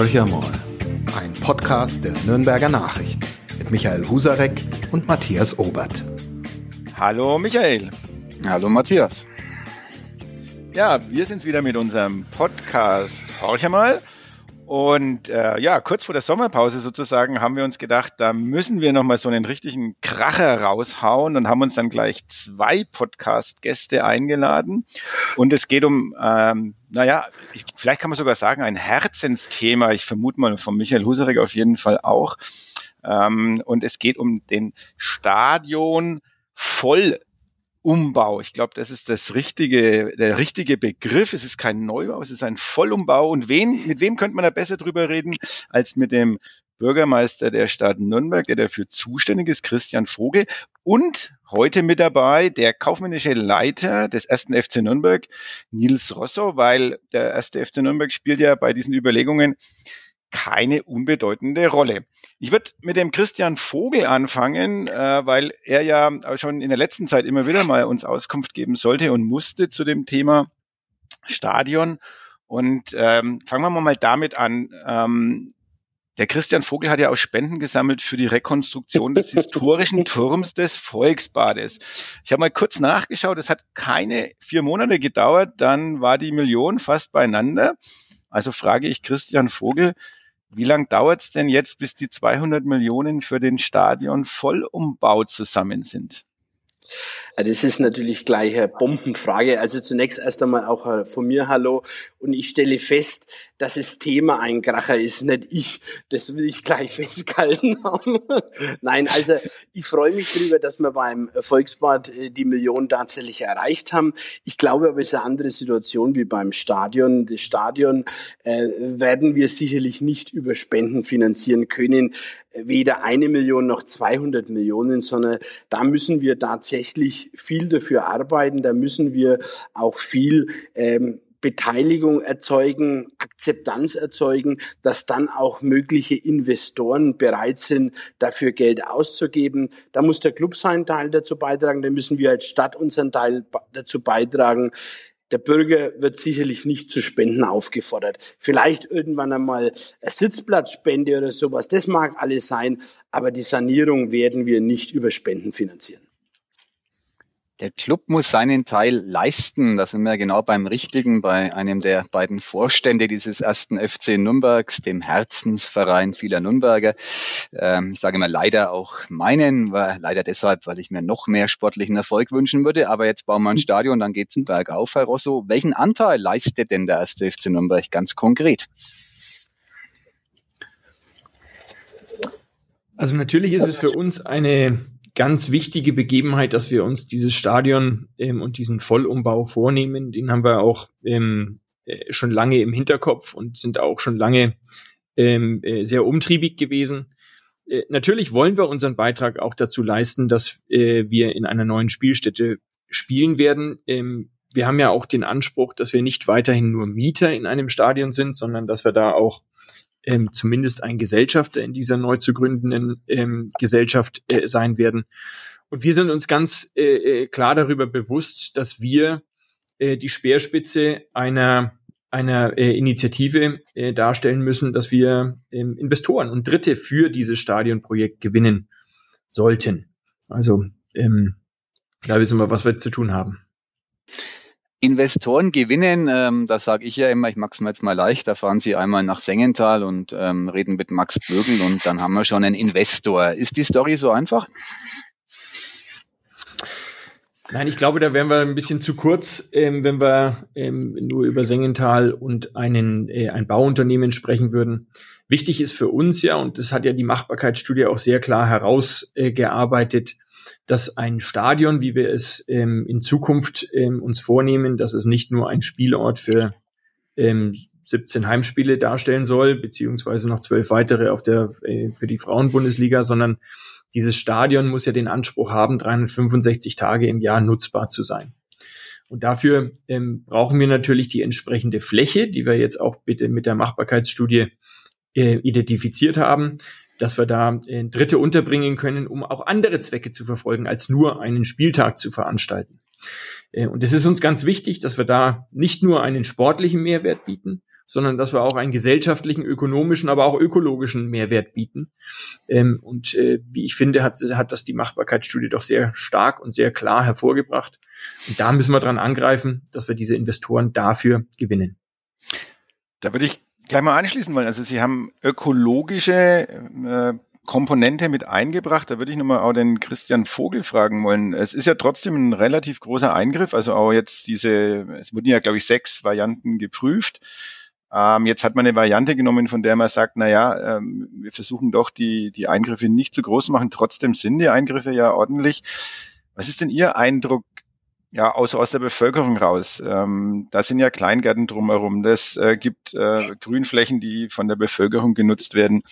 Horcher mal, ein Podcast der Nürnberger Nachrichten mit Michael Husarek und Matthias Obert. Hallo Michael. Hallo Matthias. Ja, wir sind's wieder mit unserem Podcast Horcher mal. Und äh, ja, kurz vor der Sommerpause sozusagen haben wir uns gedacht, da müssen wir nochmal so einen richtigen Kracher raushauen und haben uns dann gleich zwei Podcast-Gäste eingeladen. Und es geht um, ähm, naja, ich, vielleicht kann man sogar sagen, ein Herzensthema. Ich vermute mal von Michael Husarek auf jeden Fall auch. Ähm, und es geht um den Stadion voll Umbau. Ich glaube, das ist das richtige, der richtige Begriff. Es ist kein Neubau, es ist ein Vollumbau. Und wen, mit wem könnte man da besser drüber reden als mit dem Bürgermeister der Stadt Nürnberg, der dafür zuständig ist, Christian Vogel. Und heute mit dabei der kaufmännische Leiter des ersten FC Nürnberg, Nils Rosso, weil der erste FC Nürnberg spielt ja bei diesen Überlegungen keine unbedeutende Rolle. Ich würde mit dem Christian Vogel anfangen, äh, weil er ja schon in der letzten Zeit immer wieder mal uns Auskunft geben sollte und musste zu dem Thema Stadion. Und ähm, fangen wir mal damit an. Ähm, der Christian Vogel hat ja auch Spenden gesammelt für die Rekonstruktion des historischen Turms des Volksbades. Ich habe mal kurz nachgeschaut, es hat keine vier Monate gedauert, dann war die Million fast beieinander. Also frage ich Christian Vogel, wie lang dauert es denn jetzt, bis die 200 Millionen für den Stadion Vollumbau zusammen sind? Das ist natürlich gleich eine Bombenfrage. Also zunächst erst einmal auch äh, von mir Hallo. Und ich stelle fest, dass das Thema ein Kracher ist, nicht ich. Das will ich gleich festgehalten haben. Nein, also ich freue mich darüber, dass wir beim Volksbad äh, die Million tatsächlich erreicht haben. Ich glaube aber, es ist eine andere Situation wie beim Stadion. Das Stadion äh, werden wir sicherlich nicht über Spenden finanzieren können weder eine Million noch 200 Millionen, sondern da müssen wir tatsächlich viel dafür arbeiten. Da müssen wir auch viel ähm, Beteiligung erzeugen, Akzeptanz erzeugen, dass dann auch mögliche Investoren bereit sind, dafür Geld auszugeben. Da muss der Club seinen Teil dazu beitragen, da müssen wir als Stadt unseren Teil dazu beitragen. Der Bürger wird sicherlich nicht zu Spenden aufgefordert. Vielleicht irgendwann einmal eine Sitzplatzspende oder sowas. Das mag alles sein, aber die Sanierung werden wir nicht über Spenden finanzieren. Der Club muss seinen Teil leisten. Da sind wir genau beim Richtigen, bei einem der beiden Vorstände dieses ersten FC Nürnbergs, dem Herzensverein vieler Nürnberger. Ähm, ich sage mal leider auch meinen, weil, leider deshalb, weil ich mir noch mehr sportlichen Erfolg wünschen würde. Aber jetzt bauen wir ein Stadion, dann geht's im Berg auf, Herr Rosso. Welchen Anteil leistet denn der erste FC Nürnberg ganz konkret? Also natürlich ist es für uns eine ganz wichtige Begebenheit, dass wir uns dieses Stadion ähm, und diesen Vollumbau vornehmen. Den haben wir auch ähm, äh, schon lange im Hinterkopf und sind auch schon lange ähm, äh, sehr umtriebig gewesen. Äh, natürlich wollen wir unseren Beitrag auch dazu leisten, dass äh, wir in einer neuen Spielstätte spielen werden. Ähm, wir haben ja auch den Anspruch, dass wir nicht weiterhin nur Mieter in einem Stadion sind, sondern dass wir da auch ähm, zumindest ein Gesellschafter in dieser neu zu gründenden ähm, Gesellschaft äh, sein werden. Und wir sind uns ganz äh, äh, klar darüber bewusst, dass wir äh, die Speerspitze einer einer äh, Initiative äh, darstellen müssen, dass wir ähm, Investoren und Dritte für dieses Stadionprojekt gewinnen sollten. Also ähm, da wissen wir, was wir zu tun haben. Investoren gewinnen, ähm, da sage ich ja immer, ich mag's mir jetzt mal leicht, da fahren Sie einmal nach Sengenthal und ähm, reden mit Max Bögel und dann haben wir schon einen Investor. Ist die Story so einfach? Nein, ich glaube, da wären wir ein bisschen zu kurz, ähm, wenn wir ähm, nur über Sengenthal und einen, äh, ein Bauunternehmen sprechen würden. Wichtig ist für uns ja, und das hat ja die Machbarkeitsstudie auch sehr klar herausgearbeitet, äh, dass ein Stadion, wie wir es ähm, in Zukunft ähm, uns vornehmen, dass es nicht nur ein Spielort für ähm, 17 Heimspiele darstellen soll, beziehungsweise noch zwölf weitere auf der, äh, für die Frauenbundesliga, sondern dieses Stadion muss ja den Anspruch haben, 365 Tage im Jahr nutzbar zu sein. Und dafür ähm, brauchen wir natürlich die entsprechende Fläche, die wir jetzt auch bitte mit der Machbarkeitsstudie äh, identifiziert haben dass wir da äh, Dritte unterbringen können, um auch andere Zwecke zu verfolgen, als nur einen Spieltag zu veranstalten. Äh, und es ist uns ganz wichtig, dass wir da nicht nur einen sportlichen Mehrwert bieten, sondern dass wir auch einen gesellschaftlichen, ökonomischen, aber auch ökologischen Mehrwert bieten. Ähm, und äh, wie ich finde, hat, hat das die Machbarkeitsstudie doch sehr stark und sehr klar hervorgebracht. Und da müssen wir dran angreifen, dass wir diese Investoren dafür gewinnen. Da würde ich gleich mal anschließen wollen. Also Sie haben ökologische äh, Komponente mit eingebracht. Da würde ich nochmal auch den Christian Vogel fragen wollen. Es ist ja trotzdem ein relativ großer Eingriff. Also auch jetzt diese, es wurden ja, glaube ich, sechs Varianten geprüft. Ähm, jetzt hat man eine Variante genommen, von der man sagt, na ja, ähm, wir versuchen doch die, die Eingriffe nicht zu groß zu machen. Trotzdem sind die Eingriffe ja ordentlich. Was ist denn Ihr Eindruck? Ja, aus, aus der Bevölkerung raus. Ähm, da sind ja Kleingärten drumherum. Das äh, gibt äh, Grünflächen, die von der Bevölkerung genutzt werden.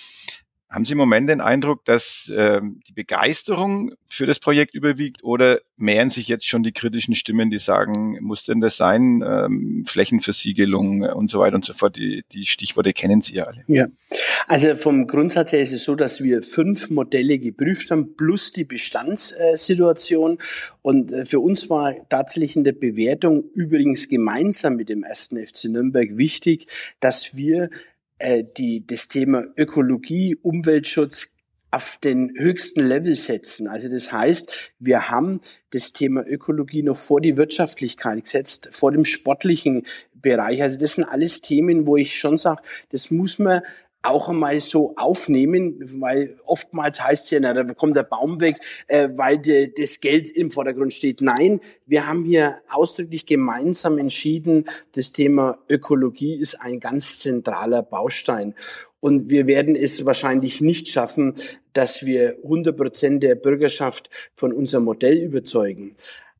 Haben Sie im Moment den Eindruck, dass ähm, die Begeisterung für das Projekt überwiegt oder mehren sich jetzt schon die kritischen Stimmen, die sagen, muss denn das sein, ähm, Flächenversiegelung und so weiter und so fort? Die, die Stichworte kennen Sie ja alle. Ja, also vom Grundsatz her ist es so, dass wir fünf Modelle geprüft haben, plus die Bestandssituation. Und äh, für uns war tatsächlich in der Bewertung übrigens gemeinsam mit dem ersten FC Nürnberg wichtig, dass wir äh, die, das Thema Ökologie, Umweltschutz auf den höchsten Level setzen. Also das heißt, wir haben das Thema Ökologie noch vor die Wirtschaftlichkeit gesetzt, vor dem sportlichen Bereich. Also das sind alles Themen, wo ich schon sage, das muss man auch einmal so aufnehmen, weil oftmals heißt es ja, na, da kommt der Baum weg, äh, weil die, das Geld im Vordergrund steht. Nein, wir haben hier ausdrücklich gemeinsam entschieden, das Thema Ökologie ist ein ganz zentraler Baustein. Und wir werden es wahrscheinlich nicht schaffen, dass wir 100 Prozent der Bürgerschaft von unserem Modell überzeugen.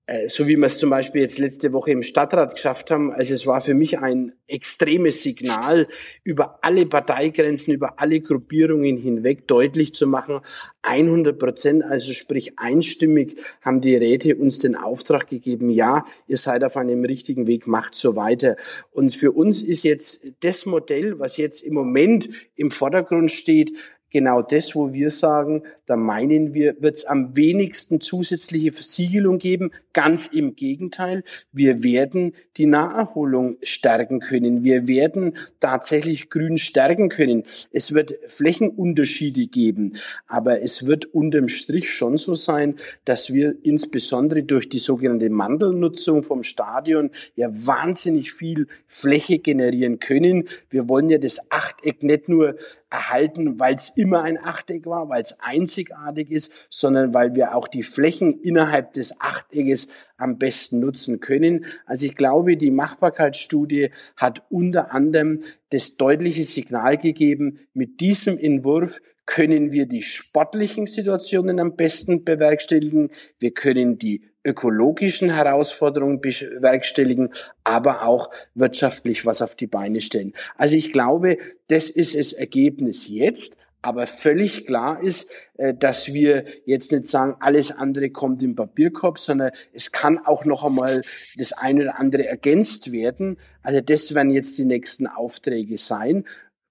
Äh, so wie wir es zum Beispiel jetzt letzte Woche im Stadtrat geschafft haben. Also es war für mich ein extremes Signal, über alle Parteigrenzen, über alle Gruppierungen hinweg deutlich zu machen, 100 Prozent, also sprich einstimmig, haben die Räte uns den Auftrag gegeben, ja, ihr seid auf einem richtigen Weg, macht so weiter. Und für uns ist jetzt das Modell, was jetzt im Moment im Vordergrund steht, genau das, wo wir sagen, da meinen wir, wird es am wenigsten zusätzliche Versiegelung geben. Ganz im Gegenteil, wir werden die Naherholung stärken können. Wir werden tatsächlich Grün stärken können. Es wird Flächenunterschiede geben, aber es wird unterm Strich schon so sein, dass wir insbesondere durch die sogenannte Mandelnutzung vom Stadion ja wahnsinnig viel Fläche generieren können. Wir wollen ja das Achteck nicht nur erhalten, weil es immer ein Achteck war, weil es einzigartig ist, sondern weil wir auch die Flächen innerhalb des Achteckes am besten nutzen können. Also ich glaube, die Machbarkeitsstudie hat unter anderem das deutliche Signal gegeben, mit diesem Entwurf können wir die sportlichen Situationen am besten bewerkstelligen. Wir können die ökologischen Herausforderungen bewerkstelligen, aber auch wirtschaftlich was auf die Beine stellen. Also ich glaube, das ist das Ergebnis jetzt. Aber völlig klar ist, äh, dass wir jetzt nicht sagen, alles andere kommt im Papierkorb, sondern es kann auch noch einmal das eine oder andere ergänzt werden. Also das werden jetzt die nächsten Aufträge sein.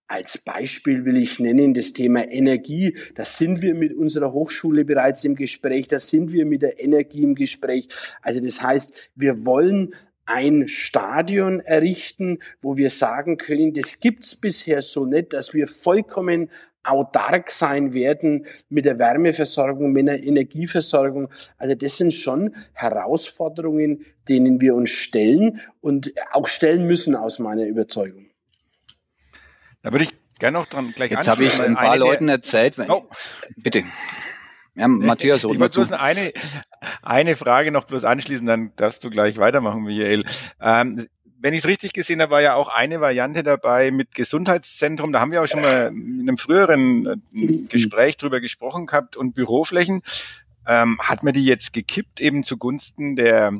Als Beispiel will ich nennen das Thema Energie. Da sind wir mit unserer Hochschule bereits im Gespräch, da sind wir mit der Energie im Gespräch. Also das heißt, wir wollen ein Stadion errichten, wo wir sagen können, das gibt's bisher so nicht, dass wir vollkommen autark sein werden mit der Wärmeversorgung, mit der Energieversorgung. Also das sind schon Herausforderungen, denen wir uns stellen und auch stellen müssen aus meiner Überzeugung. Da würde ich gerne noch dran gleich Jetzt habe ich ein paar Leuten erzählt. Oh. Bitte. Ja, Matthias, ich wollte bloß eine, eine Frage noch bloß anschließen, dann darfst du gleich weitermachen, Michael. Ähm, wenn ich es richtig gesehen habe, war ja auch eine Variante dabei mit Gesundheitszentrum. Da haben wir auch schon mal in einem früheren äh, Gespräch drüber gesprochen gehabt und Büroflächen. Ähm, hat man die jetzt gekippt eben zugunsten der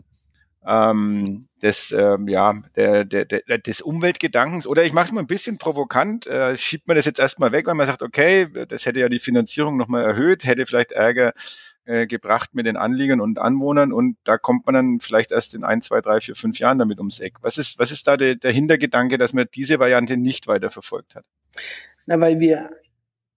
ähm, des, ähm, ja, der, der, der, des Umweltgedankens. Oder ich mache es mal ein bisschen provokant, äh, schiebt man das jetzt erstmal weg, weil man sagt, okay, das hätte ja die Finanzierung nochmal erhöht, hätte vielleicht Ärger äh, gebracht mit den Anliegern und Anwohnern und da kommt man dann vielleicht erst in ein, zwei, drei, vier, fünf Jahren damit ums Eck. Was ist, was ist da der, der Hintergedanke, dass man diese Variante nicht weiter verfolgt hat? Na, weil wir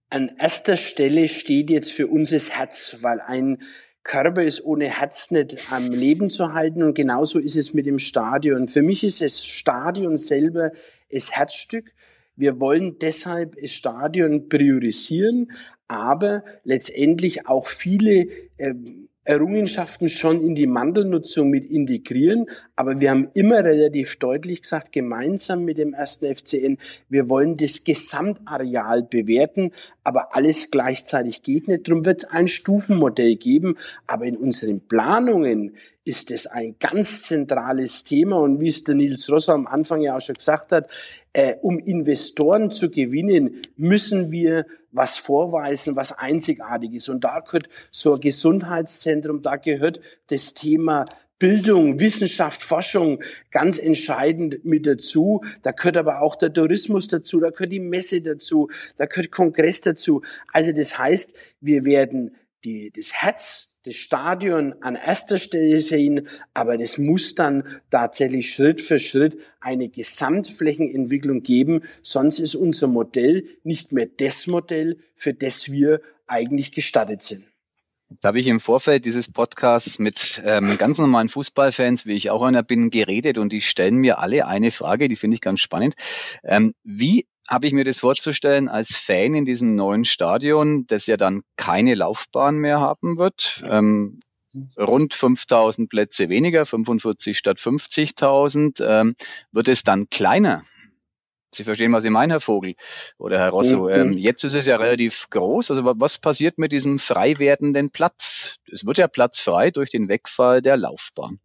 an erster Stelle steht jetzt für uns das Herz, weil ein Körper ist ohne Herz nicht am Leben zu halten und genauso ist es mit dem Stadion. Für mich ist das Stadion selber das Herzstück. Wir wollen deshalb das Stadion priorisieren, aber letztendlich auch viele ähm, Errungenschaften schon in die Mandelnutzung mit integrieren. Aber wir haben immer relativ deutlich gesagt, gemeinsam mit dem ersten FCN, wir wollen das Gesamtareal bewerten, aber alles gleichzeitig geht nicht. Darum wird es ein Stufenmodell geben. Aber in unseren Planungen ist es ein ganz zentrales Thema. Und wie es der Nils Rosser am Anfang ja auch schon gesagt hat, äh, um Investoren zu gewinnen, müssen wir was vorweisen, was einzigartig ist. Und da gehört so ein Gesundheitszentrum, da gehört das Thema Bildung, Wissenschaft, Forschung ganz entscheidend mit dazu. Da gehört aber auch der Tourismus dazu, da gehört die Messe dazu, da gehört Kongress dazu. Also das heißt, wir werden die, das Herz das Stadion an erster Stelle sehen, aber das muss dann tatsächlich Schritt für Schritt eine Gesamtflächenentwicklung geben, sonst ist unser Modell nicht mehr das Modell, für das wir eigentlich gestattet sind. Da habe ich im Vorfeld dieses Podcasts mit ähm, ganz normalen Fußballfans, wie ich auch einer bin, geredet und die stellen mir alle eine Frage, die finde ich ganz spannend. Ähm, wie habe ich mir das vorzustellen als Fan in diesem neuen Stadion, das ja dann keine Laufbahn mehr haben wird. Ähm, rund 5000 Plätze weniger, 45 statt 50.000. Ähm, wird es dann kleiner? Sie verstehen, was ich meine, Herr Vogel oder Herr Rosso. Mhm. Ähm, jetzt ist es ja relativ groß. Also was passiert mit diesem frei werdenden Platz? Es wird ja Platz frei durch den Wegfall der Laufbahn.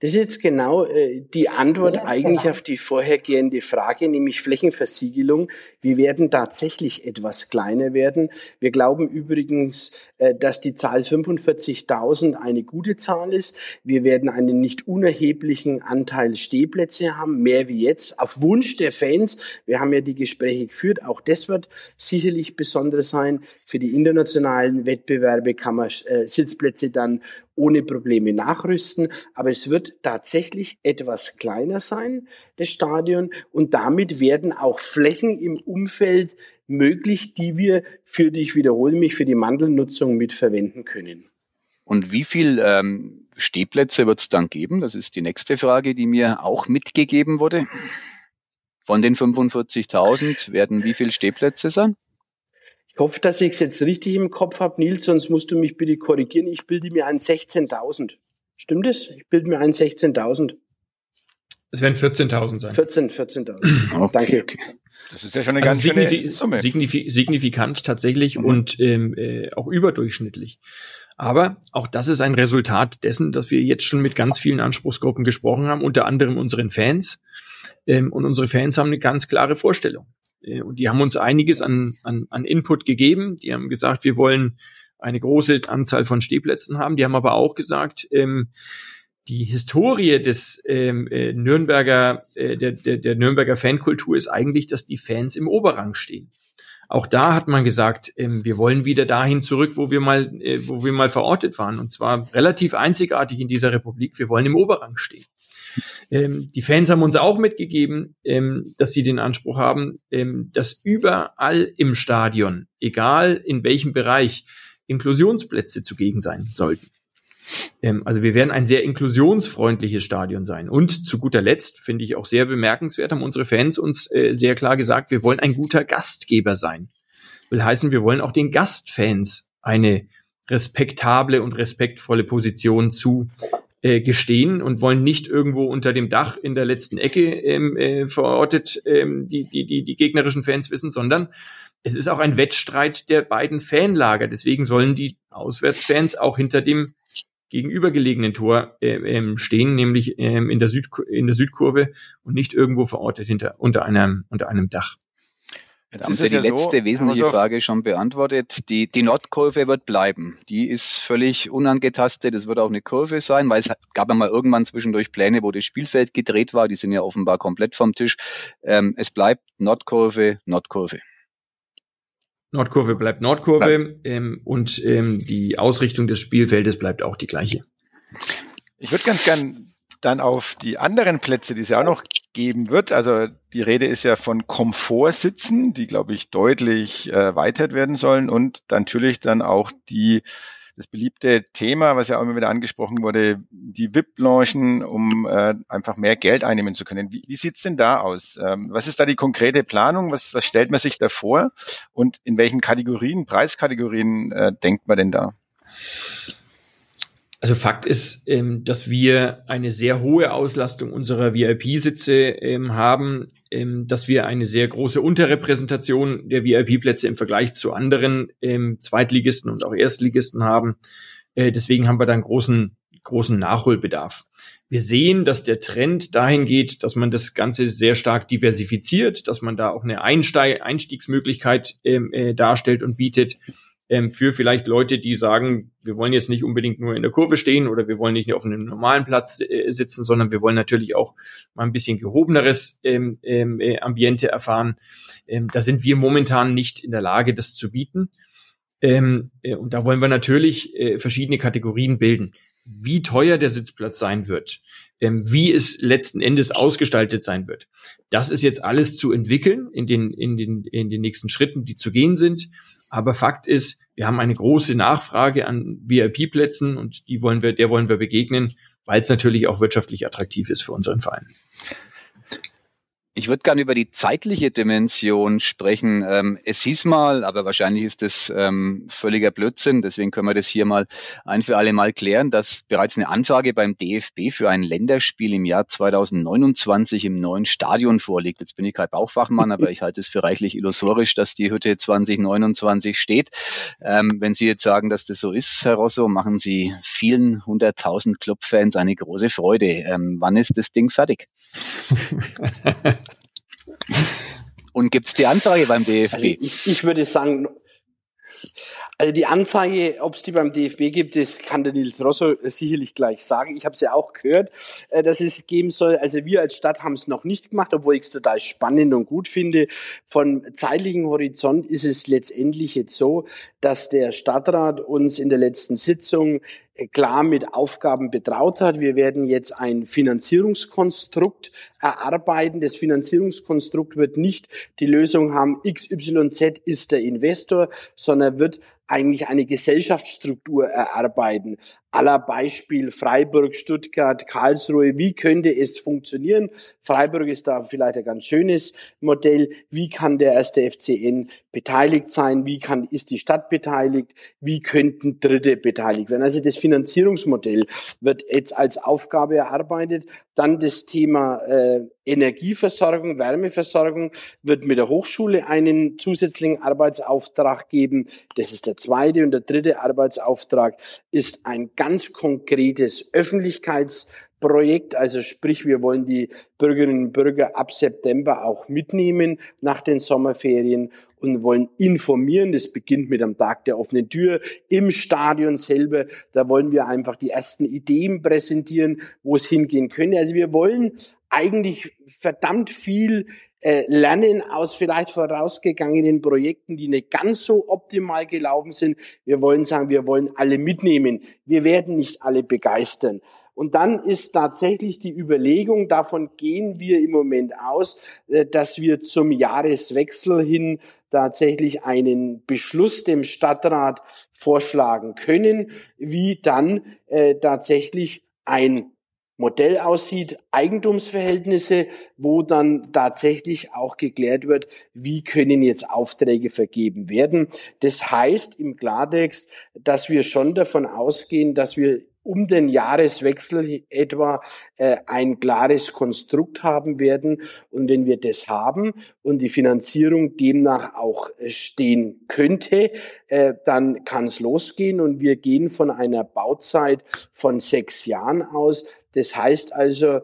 Das ist jetzt genau äh, die Antwort eigentlich auf die vorhergehende Frage, nämlich Flächenversiegelung. Wir werden tatsächlich etwas kleiner werden. Wir glauben übrigens, äh, dass die Zahl 45.000 eine gute Zahl ist. Wir werden einen nicht unerheblichen Anteil Stehplätze haben, mehr wie jetzt, auf Wunsch der Fans. Wir haben ja die Gespräche geführt. Auch das wird sicherlich besonders sein. Für die internationalen Wettbewerbe kann man äh, Sitzplätze dann ohne Probleme nachrüsten. Aber es wird tatsächlich etwas kleiner sein, das Stadion. Und damit werden auch Flächen im Umfeld möglich, die wir für die, ich wiederhole mich, für die Mandelnutzung mitverwenden können. Und wie viel ähm, Stehplätze wird es dann geben? Das ist die nächste Frage, die mir auch mitgegeben wurde. Von den 45.000 werden wie viele Stehplätze sein? Ich hoffe, dass ich es jetzt richtig im Kopf habe, Nils, sonst musst du mich bitte korrigieren. Ich bilde mir ein 16.000. Stimmt es? Ich bilde mir ein 16.000. Es werden 14.000 sein. 14, 14.000. Okay, Danke. Okay. Das ist ja schon eine also ganz schöne Summe. Signifi signifikant tatsächlich mhm. und ähm, äh, auch überdurchschnittlich. Aber auch das ist ein Resultat dessen, dass wir jetzt schon mit ganz vielen Anspruchsgruppen gesprochen haben, unter anderem unseren Fans. Ähm, und unsere Fans haben eine ganz klare Vorstellung. Äh, und die haben uns einiges an, an, an Input gegeben. Die haben gesagt, wir wollen eine große Anzahl von Stehplätzen haben. Die haben aber auch gesagt, ähm, die Historie des ähm, äh, Nürnberger, äh, der, der, der Nürnberger Fankultur ist eigentlich, dass die Fans im Oberrang stehen. Auch da hat man gesagt, ähm, wir wollen wieder dahin zurück, wo wir mal, äh, wo wir mal verortet waren. Und zwar relativ einzigartig in dieser Republik. Wir wollen im Oberrang stehen. Ähm, die Fans haben uns auch mitgegeben, ähm, dass sie den Anspruch haben, ähm, dass überall im Stadion, egal in welchem Bereich, Inklusionsplätze zugegen sein sollten. Ähm, also wir werden ein sehr inklusionsfreundliches Stadion sein. Und zu guter Letzt finde ich auch sehr bemerkenswert, haben unsere Fans uns äh, sehr klar gesagt, wir wollen ein guter Gastgeber sein. Will heißen, wir wollen auch den Gastfans eine respektable und respektvolle Position zu äh, gestehen und wollen nicht irgendwo unter dem Dach in der letzten Ecke ähm, äh, verortet ähm, die, die, die, die gegnerischen Fans wissen, sondern es ist auch ein Wettstreit der beiden Fanlager. Deswegen sollen die Auswärtsfans auch hinter dem gegenübergelegenen Tor äh, ähm, stehen, nämlich ähm, in, der Süd, in der Südkurve und nicht irgendwo verortet hinter, unter, einem, unter einem Dach. Jetzt haben Sie die ja letzte so, wesentliche Frage schon beantwortet. Die, die Nordkurve wird bleiben. Die ist völlig unangetastet. Es wird auch eine Kurve sein, weil es gab ja mal irgendwann zwischendurch Pläne, wo das Spielfeld gedreht war. Die sind ja offenbar komplett vom Tisch. Ähm, es bleibt Nordkurve, Nordkurve. Nordkurve bleibt Nordkurve ähm, und ähm, die Ausrichtung des Spielfeldes bleibt auch die gleiche. Ich würde ganz gern dann auf die anderen Plätze, die es ja auch noch geben wird. Also die Rede ist ja von Komfortsitzen, die, glaube ich, deutlich äh, erweitert werden sollen und natürlich dann auch die das beliebte Thema, was ja auch immer wieder angesprochen wurde, die VIP-Launchen, um äh, einfach mehr Geld einnehmen zu können. Wie, wie sieht's denn da aus? Ähm, was ist da die konkrete Planung? Was, was stellt man sich da vor? Und in welchen Kategorien, Preiskategorien äh, denkt man denn da? Also Fakt ist, ähm, dass wir eine sehr hohe Auslastung unserer VIP-Sitze ähm, haben, ähm, dass wir eine sehr große Unterrepräsentation der VIP-Plätze im Vergleich zu anderen ähm, Zweitligisten und auch Erstligisten haben. Äh, deswegen haben wir da einen großen, großen Nachholbedarf. Wir sehen, dass der Trend dahin geht, dass man das Ganze sehr stark diversifiziert, dass man da auch eine Einsteig Einstiegsmöglichkeit ähm, äh, darstellt und bietet ähm, für vielleicht Leute, die sagen, wir wollen jetzt nicht unbedingt nur in der Kurve stehen oder wir wollen nicht auf einem normalen Platz äh, sitzen, sondern wir wollen natürlich auch mal ein bisschen gehobeneres ähm, ähm, äh, Ambiente erfahren. Ähm, da sind wir momentan nicht in der Lage, das zu bieten. Ähm, äh, und da wollen wir natürlich äh, verschiedene Kategorien bilden. Wie teuer der Sitzplatz sein wird, ähm, wie es letzten Endes ausgestaltet sein wird. Das ist jetzt alles zu entwickeln in den, in den, in den nächsten Schritten, die zu gehen sind. Aber Fakt ist, wir haben eine große Nachfrage an VIP-Plätzen und die wollen wir, der wollen wir begegnen, weil es natürlich auch wirtschaftlich attraktiv ist für unseren Verein. Ich würde gerne über die zeitliche Dimension sprechen. Ähm, es hieß mal, aber wahrscheinlich ist das ähm, völliger Blödsinn, deswegen können wir das hier mal ein für alle Mal klären, dass bereits eine Anfrage beim DFB für ein Länderspiel im Jahr 2029 im neuen Stadion vorliegt. Jetzt bin ich kein Bauchfachmann, aber ich halte es für reichlich illusorisch, dass die Hütte 2029 steht. Ähm, wenn Sie jetzt sagen, dass das so ist, Herr Rosso, machen Sie vielen hunderttausend Clubfans eine große Freude. Ähm, wann ist das Ding fertig? Und gibt es die Anfrage beim DFB? Also ich, ich würde sagen, also die Anzeige, ob es die beim DFB gibt, das kann der Nils Rosso sicherlich gleich sagen. Ich habe es ja auch gehört, äh, dass es geben soll. Also wir als Stadt haben es noch nicht gemacht, obwohl ich es total spannend und gut finde. Von zeitlichen Horizont ist es letztendlich jetzt so, dass der Stadtrat uns in der letzten Sitzung klar mit Aufgaben betraut hat. Wir werden jetzt ein Finanzierungskonstrukt erarbeiten. Das Finanzierungskonstrukt wird nicht die Lösung haben, XYZ ist der Investor, sondern wird eigentlich eine Gesellschaftsstruktur erarbeiten. Aller Beispiel Freiburg, Stuttgart, Karlsruhe. Wie könnte es funktionieren? Freiburg ist da vielleicht ein ganz schönes Modell. Wie kann der erste FCN beteiligt sein? Wie kann, ist die Stadt beteiligt? Wie könnten Dritte beteiligt werden? Also das Finanzierungsmodell wird jetzt als Aufgabe erarbeitet. Dann das Thema äh, Energieversorgung, Wärmeversorgung wird mit der Hochschule einen zusätzlichen Arbeitsauftrag geben. Das ist der zweite. Und der dritte Arbeitsauftrag ist ein ganz konkretes Öffentlichkeitsprojekt. Also sprich, wir wollen die Bürgerinnen und Bürger ab September auch mitnehmen nach den Sommerferien und wollen informieren. Das beginnt mit am Tag der offenen Tür im Stadion selber. Da wollen wir einfach die ersten Ideen präsentieren, wo es hingehen könnte. Also wir wollen eigentlich verdammt viel äh, lernen aus vielleicht vorausgegangenen Projekten, die nicht ganz so optimal gelaufen sind. Wir wollen sagen, wir wollen alle mitnehmen. Wir werden nicht alle begeistern. Und dann ist tatsächlich die Überlegung, davon gehen wir im Moment aus, äh, dass wir zum Jahreswechsel hin tatsächlich einen Beschluss dem Stadtrat vorschlagen können, wie dann äh, tatsächlich ein Modell aussieht, Eigentumsverhältnisse, wo dann tatsächlich auch geklärt wird, wie können jetzt Aufträge vergeben werden. Das heißt im Klartext, dass wir schon davon ausgehen, dass wir um den Jahreswechsel etwa äh, ein klares Konstrukt haben werden. Und wenn wir das haben und die Finanzierung demnach auch äh, stehen könnte, äh, dann kann es losgehen. Und wir gehen von einer Bauzeit von sechs Jahren aus. Das heißt also,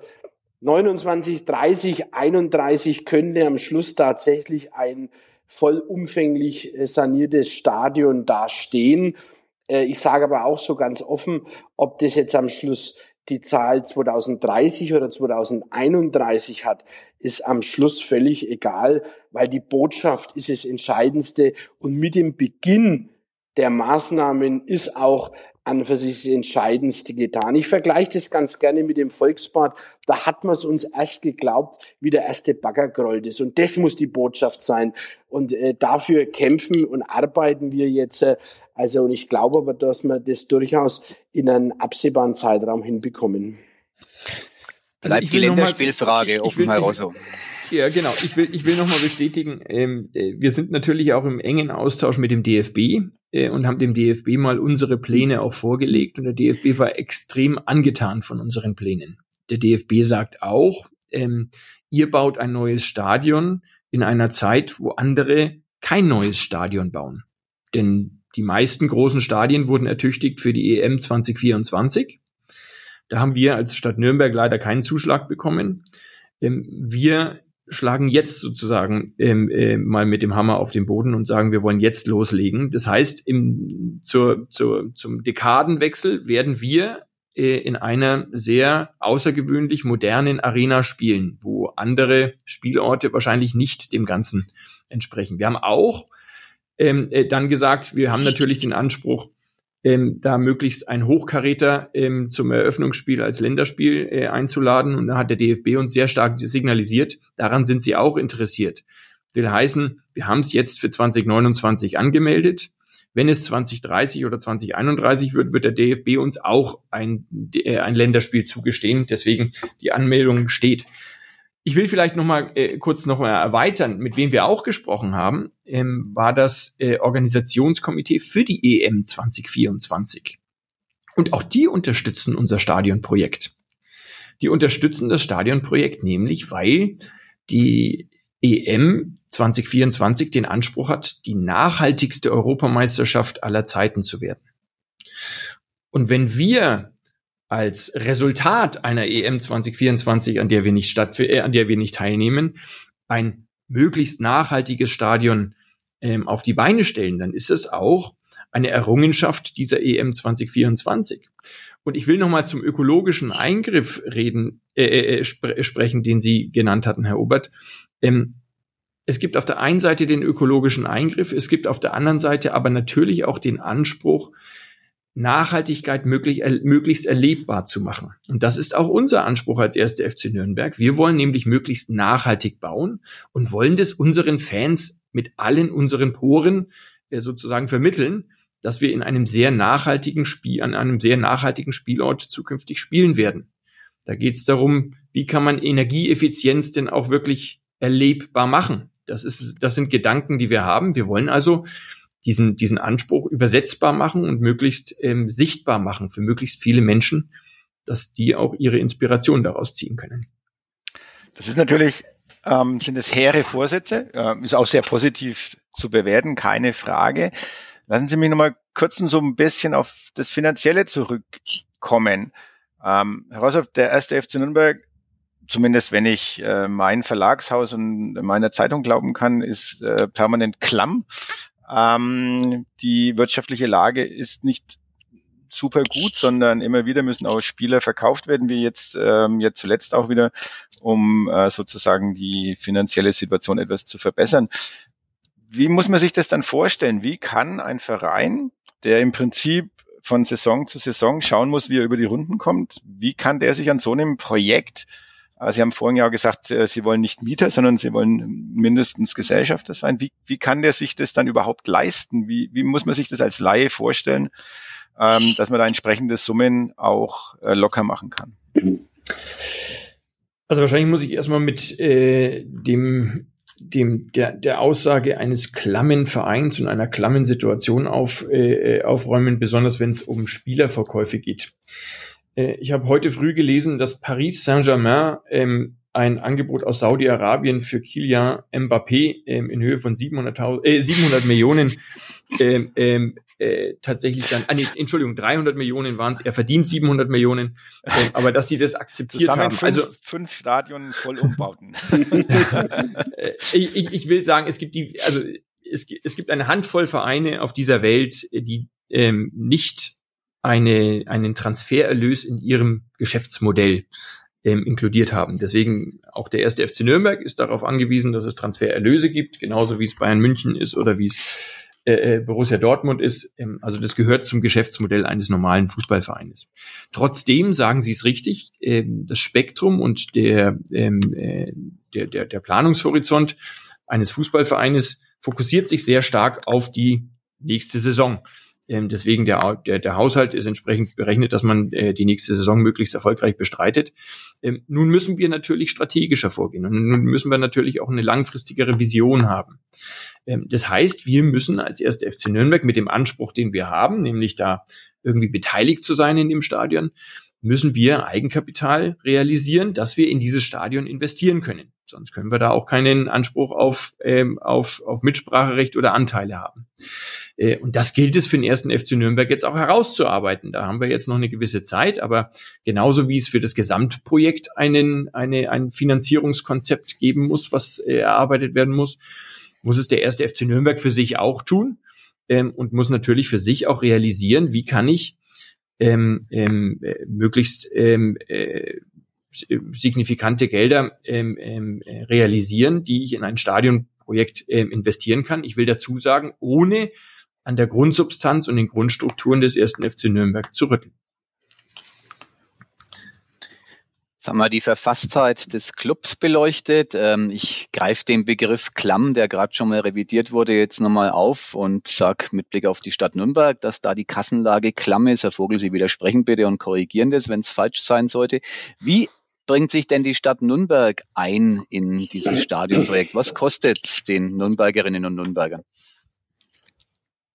29, 30, 31 könnte am Schluss tatsächlich ein vollumfänglich äh, saniertes Stadion dastehen. Äh, ich sage aber auch so ganz offen, ob das jetzt am Schluss die Zahl 2030 oder 2031 hat, ist am Schluss völlig egal, weil die Botschaft ist das Entscheidendste und mit dem Beginn der Maßnahmen ist auch an für sich das Entscheidendste getan. Ich vergleiche das ganz gerne mit dem Volksbad. Da hat man es uns erst geglaubt, wie der erste Bagger gerollt ist. Und das muss die Botschaft sein. Und äh, dafür kämpfen und arbeiten wir jetzt. Äh, Also und ich glaube aber, dass wir das durchaus in einem absehbaren Zeitraum hinbekommen. Also Bleibt die Länderspielfrage offen, Herr Rosso. Ja, genau. Ich will, ich will nochmal bestätigen, ähm, äh, wir sind natürlich auch im engen Austausch mit dem DFB äh, und haben dem DFB mal unsere Pläne auch vorgelegt und der DFB war extrem angetan von unseren Plänen. Der DFB sagt auch, ähm, ihr baut ein neues Stadion in einer Zeit, wo andere kein neues Stadion bauen. Denn die meisten großen Stadien wurden ertüchtigt für die EM 2024. Da haben wir als Stadt Nürnberg leider keinen Zuschlag bekommen. Ähm, wir schlagen jetzt sozusagen ähm, äh, mal mit dem Hammer auf den Boden und sagen, wir wollen jetzt loslegen. Das heißt, im, zur, zur, zum Dekadenwechsel werden wir äh, in einer sehr außergewöhnlich modernen Arena spielen, wo andere Spielorte wahrscheinlich nicht dem Ganzen entsprechen. Wir haben auch ähm, äh, dann gesagt, wir haben natürlich den Anspruch, ähm, da möglichst ein Hochkaräter ähm, zum Eröffnungsspiel als Länderspiel äh, einzuladen. Und da hat der DFB uns sehr stark signalisiert, daran sind sie auch interessiert. Will heißen, wir haben es jetzt für 2029 angemeldet. Wenn es 2030 oder 2031 wird, wird der DFB uns auch ein, äh, ein Länderspiel zugestehen. Deswegen die Anmeldung steht. Ich will vielleicht noch mal äh, kurz noch mal erweitern, mit wem wir auch gesprochen haben, ähm, war das äh, Organisationskomitee für die EM 2024. Und auch die unterstützen unser Stadionprojekt. Die unterstützen das Stadionprojekt nämlich, weil die EM 2024 den Anspruch hat, die nachhaltigste Europameisterschaft aller Zeiten zu werden. Und wenn wir als Resultat einer EM 2024, an der wir nicht statt, äh, an der wir nicht teilnehmen, ein möglichst nachhaltiges Stadion ähm, auf die Beine stellen, dann ist es auch eine Errungenschaft dieser EM 2024. Und ich will nochmal zum ökologischen Eingriff reden, äh, äh, äh, spre sprechen, den Sie genannt hatten, Herr Obert. Ähm, es gibt auf der einen Seite den ökologischen Eingriff, es gibt auf der anderen Seite aber natürlich auch den Anspruch, Nachhaltigkeit möglich, er, möglichst erlebbar zu machen. Und das ist auch unser Anspruch als erste FC Nürnberg. Wir wollen nämlich möglichst nachhaltig bauen und wollen das unseren Fans mit allen unseren Poren äh, sozusagen vermitteln, dass wir in einem sehr nachhaltigen Spiel, an einem sehr nachhaltigen Spielort zukünftig spielen werden. Da geht es darum, wie kann man Energieeffizienz denn auch wirklich erlebbar machen. Das ist, das sind Gedanken, die wir haben. Wir wollen also diesen, diesen Anspruch übersetzbar machen und möglichst ähm, sichtbar machen für möglichst viele Menschen, dass die auch ihre Inspiration daraus ziehen können. Das ist natürlich, ähm, sind das hehre Vorsätze, äh, ist auch sehr positiv zu bewerten, keine Frage. Lassen Sie mich nochmal kurz so ein bisschen auf das Finanzielle zurückkommen. Ähm, Herr Rossoff, der erste FC Nürnberg, zumindest wenn ich äh, mein Verlagshaus und meiner Zeitung glauben kann, ist äh, permanent klamm. Ähm, die wirtschaftliche Lage ist nicht super gut, sondern immer wieder müssen auch Spieler verkauft werden, wie jetzt, ähm, jetzt zuletzt auch wieder, um äh, sozusagen die finanzielle Situation etwas zu verbessern. Wie muss man sich das dann vorstellen? Wie kann ein Verein, der im Prinzip von Saison zu Saison schauen muss, wie er über die Runden kommt, wie kann der sich an so einem Projekt Sie haben vorhin ja gesagt, äh, Sie wollen nicht Mieter, sondern Sie wollen mindestens Gesellschafter sein. Wie, wie kann der sich das dann überhaupt leisten? Wie, wie muss man sich das als Laie vorstellen, ähm, dass man da entsprechende Summen auch äh, locker machen kann? Also wahrscheinlich muss ich erstmal mit äh, dem dem, der, der Aussage eines klammen Vereins und einer klammen Situation auf, äh, aufräumen, besonders wenn es um Spielerverkäufe geht. Äh, ich habe heute früh gelesen, dass Paris Saint-Germain ähm, ein Angebot aus Saudi-Arabien für Kylian Mbappé ähm, in Höhe von 700, äh, 700 Millionen ähm, ähm, äh, tatsächlich dann, ah, nee, Entschuldigung, 300 Millionen waren es, er verdient 700 Millionen, äh, aber dass sie das akzeptiert Zusammen haben. Fünf, also fünf Stadien voll umbauten. Äh, ich, ich, ich will sagen, es gibt die, also es, es gibt eine Handvoll Vereine auf dieser Welt, die ähm, nicht eine, einen Transfererlös in ihrem Geschäftsmodell ähm, inkludiert haben. Deswegen auch der erste FC Nürnberg ist darauf angewiesen, dass es Transfererlöse gibt, genauso wie es Bayern München ist oder wie es äh, äh, Borussia Dortmund ist. Ähm, also das gehört zum Geschäftsmodell eines normalen Fußballvereines. Trotzdem sagen Sie es richtig, ähm, das Spektrum und der, ähm, äh, der, der, der Planungshorizont eines Fußballvereines fokussiert sich sehr stark auf die nächste Saison. Ähm, deswegen der, der, der Haushalt ist entsprechend berechnet, dass man äh, die nächste Saison möglichst erfolgreich bestreitet. Ähm, nun müssen wir natürlich strategischer vorgehen und nun müssen wir natürlich auch eine langfristigere Vision haben. Ähm, das heißt, wir müssen als erste FC Nürnberg mit dem Anspruch, den wir haben, nämlich da irgendwie beteiligt zu sein in dem Stadion, müssen wir Eigenkapital realisieren, dass wir in dieses Stadion investieren können. Sonst können wir da auch keinen Anspruch auf, ähm, auf, auf Mitspracherecht oder Anteile haben. Äh, und das gilt es für den ersten FC Nürnberg jetzt auch herauszuarbeiten. Da haben wir jetzt noch eine gewisse Zeit, aber genauso wie es für das Gesamtprojekt einen, eine, ein Finanzierungskonzept geben muss, was äh, erarbeitet werden muss, muss es der erste FC Nürnberg für sich auch tun ähm, und muss natürlich für sich auch realisieren, wie kann ich ähm, ähm, äh, möglichst ähm, äh, signifikante Gelder ähm, ähm, realisieren, die ich in ein Stadionprojekt ähm, investieren kann. Ich will dazu sagen, ohne an der Grundsubstanz und den Grundstrukturen des ersten FC Nürnberg zu rütteln. haben wir die Verfasstheit des Clubs beleuchtet. Ähm, ich greife den Begriff Klamm, der gerade schon mal revidiert wurde, jetzt nochmal auf und sage mit Blick auf die Stadt Nürnberg, dass da die Kassenlage klamm ist. Herr Vogel, Sie widersprechen bitte und korrigieren das, wenn es falsch sein sollte. Wie bringt sich denn die Stadt Nürnberg ein in dieses Stadionprojekt? Was kostet den Nürnbergerinnen und Nürnbergern?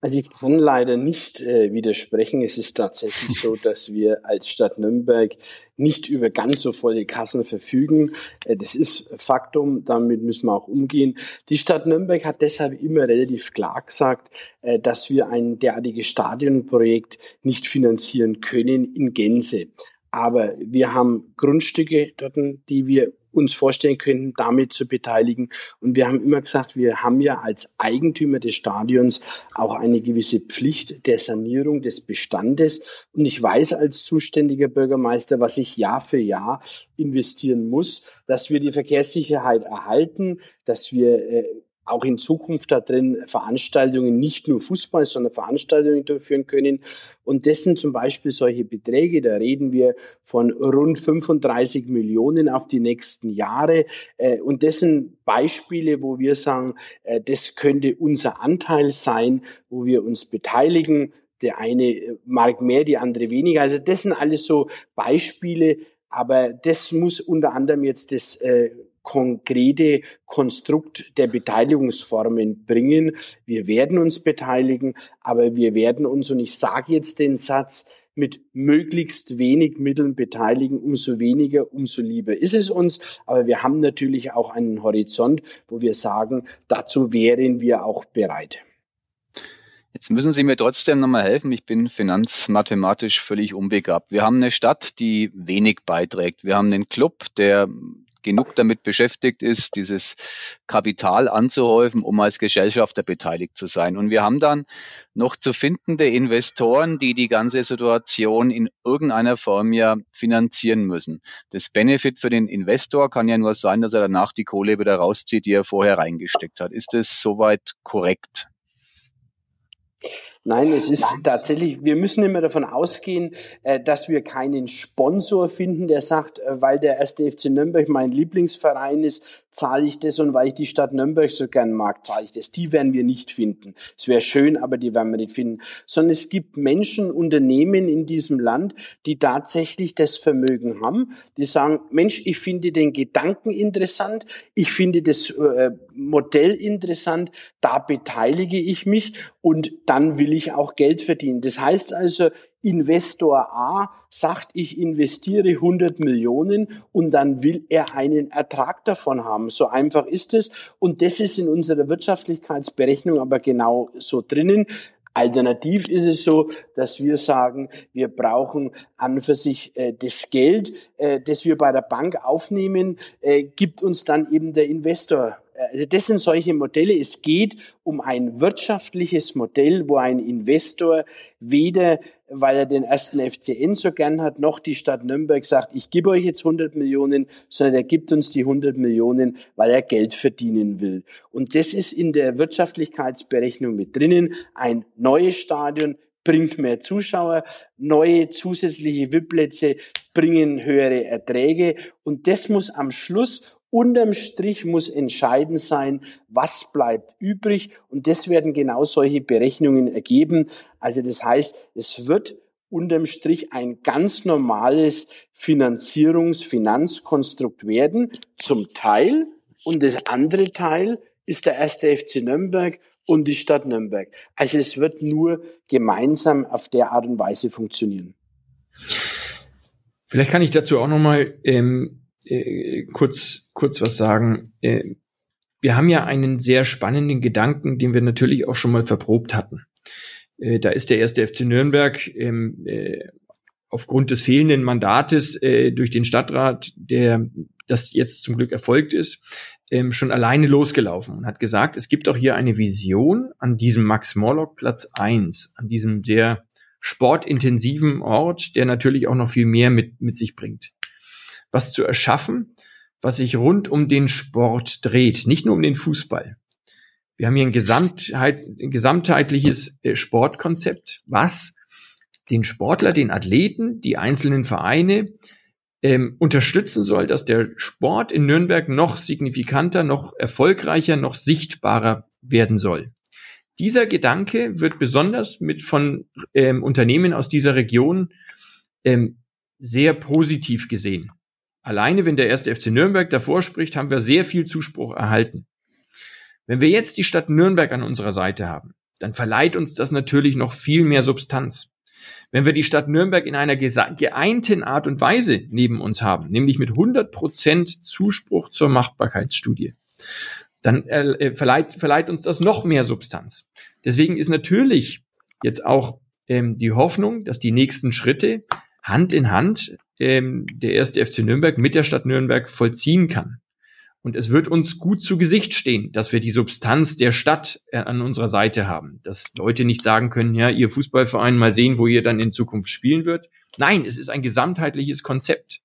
Also ich kann leider nicht äh, widersprechen. Es ist tatsächlich so, dass wir als Stadt Nürnberg nicht über ganz so volle Kassen verfügen. Äh, das ist Faktum, damit müssen wir auch umgehen. Die Stadt Nürnberg hat deshalb immer relativ klar gesagt, äh, dass wir ein derartiges Stadionprojekt nicht finanzieren können in Gänze. Aber wir haben Grundstücke dort, die wir uns vorstellen könnten, damit zu beteiligen. Und wir haben immer gesagt, wir haben ja als Eigentümer des Stadions auch eine gewisse Pflicht der Sanierung des Bestandes. Und ich weiß als zuständiger Bürgermeister, was ich Jahr für Jahr investieren muss, dass wir die Verkehrssicherheit erhalten, dass wir äh, auch in Zukunft da drin Veranstaltungen, nicht nur Fußball, sondern Veranstaltungen durchführen können. Und das sind zum Beispiel solche Beträge, da reden wir von rund 35 Millionen auf die nächsten Jahre. Äh, und das sind Beispiele, wo wir sagen, äh, das könnte unser Anteil sein, wo wir uns beteiligen. Der eine mag mehr, die andere weniger. Also das sind alles so Beispiele, aber das muss unter anderem jetzt das äh, konkrete Konstrukt der Beteiligungsformen bringen. Wir werden uns beteiligen, aber wir werden uns, und ich sage jetzt den Satz, mit möglichst wenig Mitteln beteiligen, umso weniger, umso lieber ist es uns. Aber wir haben natürlich auch einen Horizont, wo wir sagen, dazu wären wir auch bereit. Jetzt müssen Sie mir trotzdem nochmal helfen. Ich bin finanzmathematisch völlig unbegabt. Wir haben eine Stadt, die wenig beiträgt. Wir haben einen Club, der genug damit beschäftigt ist, dieses Kapital anzuhäufen, um als Gesellschafter beteiligt zu sein. Und wir haben dann noch zu findende Investoren, die die ganze Situation in irgendeiner Form ja finanzieren müssen. Das Benefit für den Investor kann ja nur sein, dass er danach die Kohle wieder rauszieht, die er vorher reingesteckt hat. Ist das soweit korrekt? Nein, es ist tatsächlich, wir müssen immer davon ausgehen, äh, dass wir keinen Sponsor finden, der sagt, äh, weil der erste FC Nürnberg mein Lieblingsverein ist, zahle ich das und weil ich die Stadt Nürnberg so gern mag, zahle ich das. Die werden wir nicht finden. Es wäre schön, aber die werden wir nicht finden. Sondern es gibt Menschen, Unternehmen in diesem Land, die tatsächlich das Vermögen haben, die sagen, Mensch, ich finde den Gedanken interessant, ich finde das äh, Modell interessant, da beteilige ich mich und dann will ich auch Geld verdienen. Das heißt also, Investor A sagt, ich investiere 100 Millionen und dann will er einen Ertrag davon haben. So einfach ist es. Und das ist in unserer Wirtschaftlichkeitsberechnung aber genau so drinnen. Alternativ ist es so, dass wir sagen, wir brauchen an für sich äh, das Geld, äh, das wir bei der Bank aufnehmen, äh, gibt uns dann eben der Investor also das sind solche Modelle. Es geht um ein wirtschaftliches Modell, wo ein Investor weder, weil er den ersten FCN so gern hat, noch die Stadt Nürnberg sagt, ich gebe euch jetzt 100 Millionen, sondern er gibt uns die 100 Millionen, weil er Geld verdienen will. Und das ist in der Wirtschaftlichkeitsberechnung mit drinnen. Ein neues Stadion bringt mehr Zuschauer, neue zusätzliche VIP-Plätze bringen höhere Erträge und das muss am Schluss Unterm Strich muss entscheidend sein, was bleibt übrig. Und das werden genau solche Berechnungen ergeben. Also das heißt, es wird unterm Strich ein ganz normales Finanzierungs-, Finanzkonstrukt werden, zum Teil. Und das andere Teil ist der erste FC Nürnberg und die Stadt Nürnberg. Also es wird nur gemeinsam auf der Art und Weise funktionieren. Vielleicht kann ich dazu auch noch mal ähm, äh, kurz kurz was sagen. Äh, wir haben ja einen sehr spannenden Gedanken, den wir natürlich auch schon mal verprobt hatten. Äh, da ist der erste FC Nürnberg ähm, äh, aufgrund des fehlenden Mandates äh, durch den Stadtrat, der das jetzt zum Glück erfolgt ist, ähm, schon alleine losgelaufen und hat gesagt, es gibt auch hier eine Vision an diesem Max-Morlock Platz eins, an diesem sehr sportintensiven Ort, der natürlich auch noch viel mehr mit, mit sich bringt. Was zu erschaffen, was sich rund um den Sport dreht, nicht nur um den Fußball. Wir haben hier ein, Gesamtheit, ein gesamtheitliches äh, Sportkonzept, was den Sportler, den Athleten, die einzelnen Vereine ähm, unterstützen soll, dass der Sport in Nürnberg noch signifikanter, noch erfolgreicher, noch sichtbarer werden soll. Dieser Gedanke wird besonders mit von ähm, Unternehmen aus dieser Region ähm, sehr positiv gesehen. Alleine wenn der erste FC Nürnberg davor spricht, haben wir sehr viel Zuspruch erhalten. Wenn wir jetzt die Stadt Nürnberg an unserer Seite haben, dann verleiht uns das natürlich noch viel mehr Substanz. Wenn wir die Stadt Nürnberg in einer geeinten Art und Weise neben uns haben, nämlich mit 100 Prozent Zuspruch zur Machbarkeitsstudie, dann äh, äh, verleiht, verleiht uns das noch mehr Substanz. Deswegen ist natürlich jetzt auch ähm, die Hoffnung, dass die nächsten Schritte Hand in Hand ähm, der erste FC Nürnberg mit der Stadt Nürnberg vollziehen kann. Und es wird uns gut zu Gesicht stehen, dass wir die Substanz der Stadt äh, an unserer Seite haben. Dass Leute nicht sagen können, ja, ihr Fußballverein mal sehen, wo ihr dann in Zukunft spielen wird. Nein, es ist ein gesamtheitliches Konzept.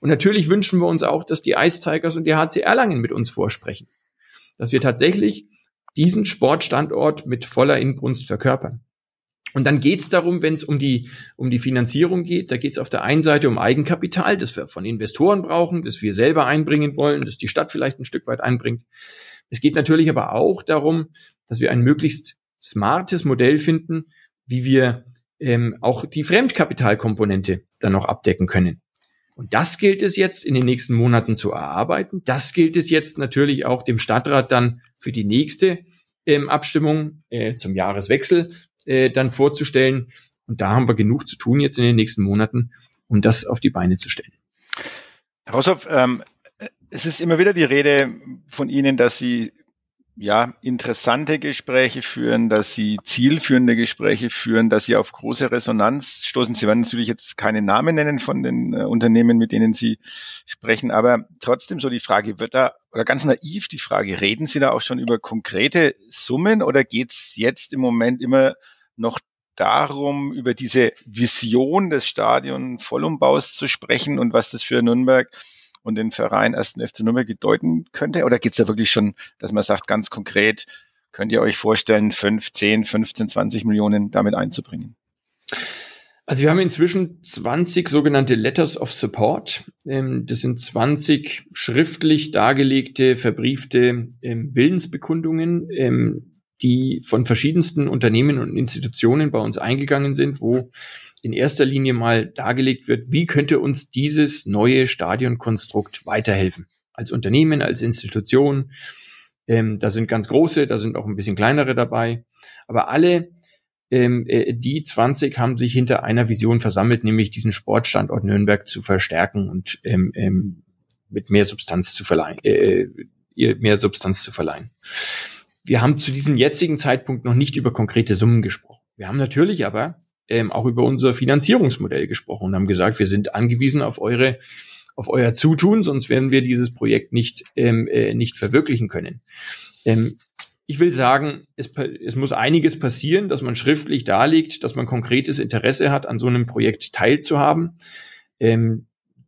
Und natürlich wünschen wir uns auch, dass die Ice Tigers und die HC Erlangen mit uns vorsprechen. Dass wir tatsächlich diesen Sportstandort mit voller Inbrunst verkörpern. Und dann geht es darum, wenn es um die, um die Finanzierung geht, da geht es auf der einen Seite um Eigenkapital, das wir von Investoren brauchen, das wir selber einbringen wollen, das die Stadt vielleicht ein Stück weit einbringt. Es geht natürlich aber auch darum, dass wir ein möglichst smartes Modell finden, wie wir ähm, auch die Fremdkapitalkomponente dann noch abdecken können. Und das gilt es jetzt in den nächsten Monaten zu erarbeiten. Das gilt es jetzt natürlich auch dem Stadtrat dann für die nächste ähm, Abstimmung äh, zum Jahreswechsel äh, dann vorzustellen. Und da haben wir genug zu tun jetzt in den nächsten Monaten, um das auf die Beine zu stellen. Herr Rossoff, ähm, es ist immer wieder die Rede von Ihnen, dass Sie ja, interessante Gespräche führen, dass sie zielführende Gespräche führen, dass sie auf große Resonanz stoßen. Sie werden natürlich jetzt keine Namen nennen von den äh, Unternehmen, mit denen Sie sprechen, aber trotzdem so die Frage, wird da, oder ganz naiv die Frage, reden Sie da auch schon über konkrete Summen oder geht es jetzt im Moment immer noch darum, über diese Vision des Stadion Vollumbaus zu sprechen und was das für Nürnberg und den Verein 1. FC Nürnberg bedeuten könnte? Oder geht es da wirklich schon, dass man sagt, ganz konkret, könnt ihr euch vorstellen, 5, 10, 15, 20 Millionen damit einzubringen? Also wir haben inzwischen 20 sogenannte Letters of Support. Ähm, das sind 20 schriftlich dargelegte, verbriefte ähm, Willensbekundungen, ähm, die von verschiedensten Unternehmen und Institutionen bei uns eingegangen sind, wo in erster Linie mal dargelegt wird, wie könnte uns dieses neue Stadionkonstrukt weiterhelfen. Als Unternehmen, als Institution. Ähm, da sind ganz große, da sind auch ein bisschen kleinere dabei. Aber alle, ähm, äh, die 20 haben sich hinter einer Vision versammelt, nämlich diesen Sportstandort Nürnberg zu verstärken und ähm, ähm, mit mehr Substanz zu verleihen, äh, ihr mehr Substanz zu verleihen. Wir haben zu diesem jetzigen Zeitpunkt noch nicht über konkrete Summen gesprochen. Wir haben natürlich aber ähm, auch über unser Finanzierungsmodell gesprochen und haben gesagt, wir sind angewiesen auf eure auf euer Zutun, sonst werden wir dieses Projekt nicht ähm, äh, nicht verwirklichen können. Ähm, ich will sagen, es, es muss einiges passieren, dass man schriftlich darlegt, dass man konkretes Interesse hat, an so einem Projekt teilzuhaben. Ähm,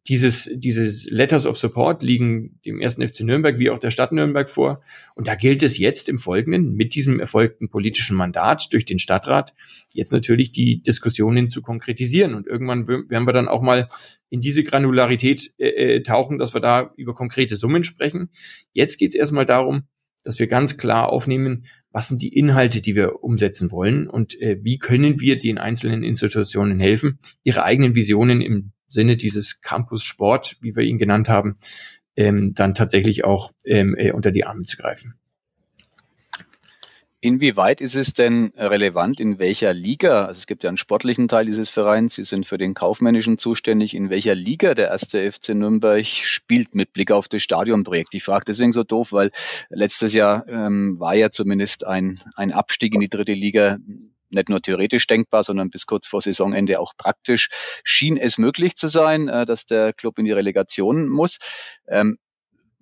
dieses, dieses Letters of Support liegen dem ersten FC Nürnberg wie auch der Stadt Nürnberg vor. Und da gilt es jetzt im Folgenden mit diesem erfolgten politischen Mandat durch den Stadtrat jetzt natürlich die Diskussionen zu konkretisieren. Und irgendwann werden wir dann auch mal in diese Granularität äh, äh tauchen, dass wir da über konkrete Summen sprechen. Jetzt geht es erstmal darum, dass wir ganz klar aufnehmen, was sind die Inhalte, die wir umsetzen wollen und äh, wie können wir den einzelnen Institutionen helfen, ihre eigenen Visionen im Sinne dieses Campus Sport, wie wir ihn genannt haben, ähm, dann tatsächlich auch ähm, äh, unter die Arme zu greifen. Inwieweit ist es denn relevant, in welcher Liga, also es gibt ja einen sportlichen Teil dieses Vereins, Sie sind für den kaufmännischen zuständig, in welcher Liga der erste FC Nürnberg spielt mit Blick auf das Stadionprojekt? Ich frage deswegen so doof, weil letztes Jahr ähm, war ja zumindest ein, ein Abstieg in die dritte Liga nicht nur theoretisch denkbar, sondern bis kurz vor Saisonende auch praktisch schien es möglich zu sein, äh, dass der Club in die Relegation muss. Ähm,